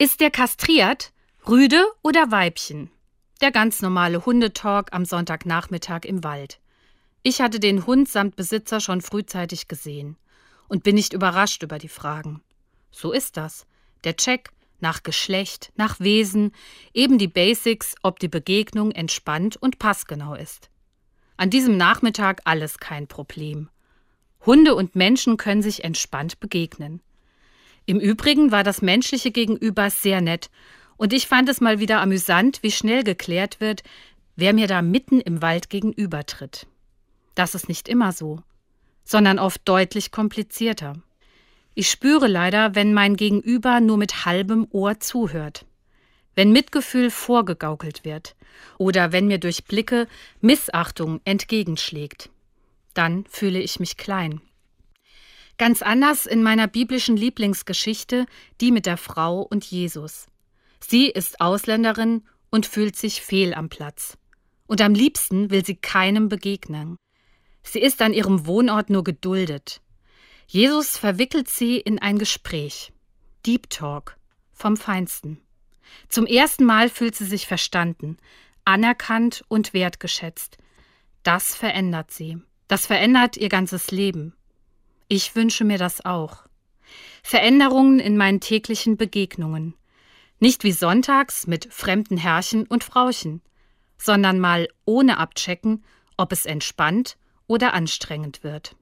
Ist der kastriert? Rüde oder Weibchen? Der ganz normale Hundetalk am Sonntagnachmittag im Wald. Ich hatte den Hund samt Besitzer schon frühzeitig gesehen und bin nicht überrascht über die Fragen. So ist das. Der Check nach Geschlecht, nach Wesen, eben die Basics, ob die Begegnung entspannt und passgenau ist. An diesem Nachmittag alles kein Problem. Hunde und Menschen können sich entspannt begegnen. Im Übrigen war das menschliche Gegenüber sehr nett und ich fand es mal wieder amüsant, wie schnell geklärt wird, wer mir da mitten im Wald gegenübertritt. Das ist nicht immer so, sondern oft deutlich komplizierter. Ich spüre leider, wenn mein Gegenüber nur mit halbem Ohr zuhört, wenn Mitgefühl vorgegaukelt wird oder wenn mir durch Blicke Missachtung entgegenschlägt. Dann fühle ich mich klein. Ganz anders in meiner biblischen Lieblingsgeschichte, die mit der Frau und Jesus. Sie ist Ausländerin und fühlt sich fehl am Platz. Und am liebsten will sie keinem begegnen. Sie ist an ihrem Wohnort nur geduldet. Jesus verwickelt sie in ein Gespräch. Deep Talk. Vom Feinsten. Zum ersten Mal fühlt sie sich verstanden, anerkannt und wertgeschätzt. Das verändert sie. Das verändert ihr ganzes Leben. Ich wünsche mir das auch. Veränderungen in meinen täglichen Begegnungen. Nicht wie sonntags mit fremden Herrchen und Frauchen, sondern mal ohne abchecken, ob es entspannt oder anstrengend wird.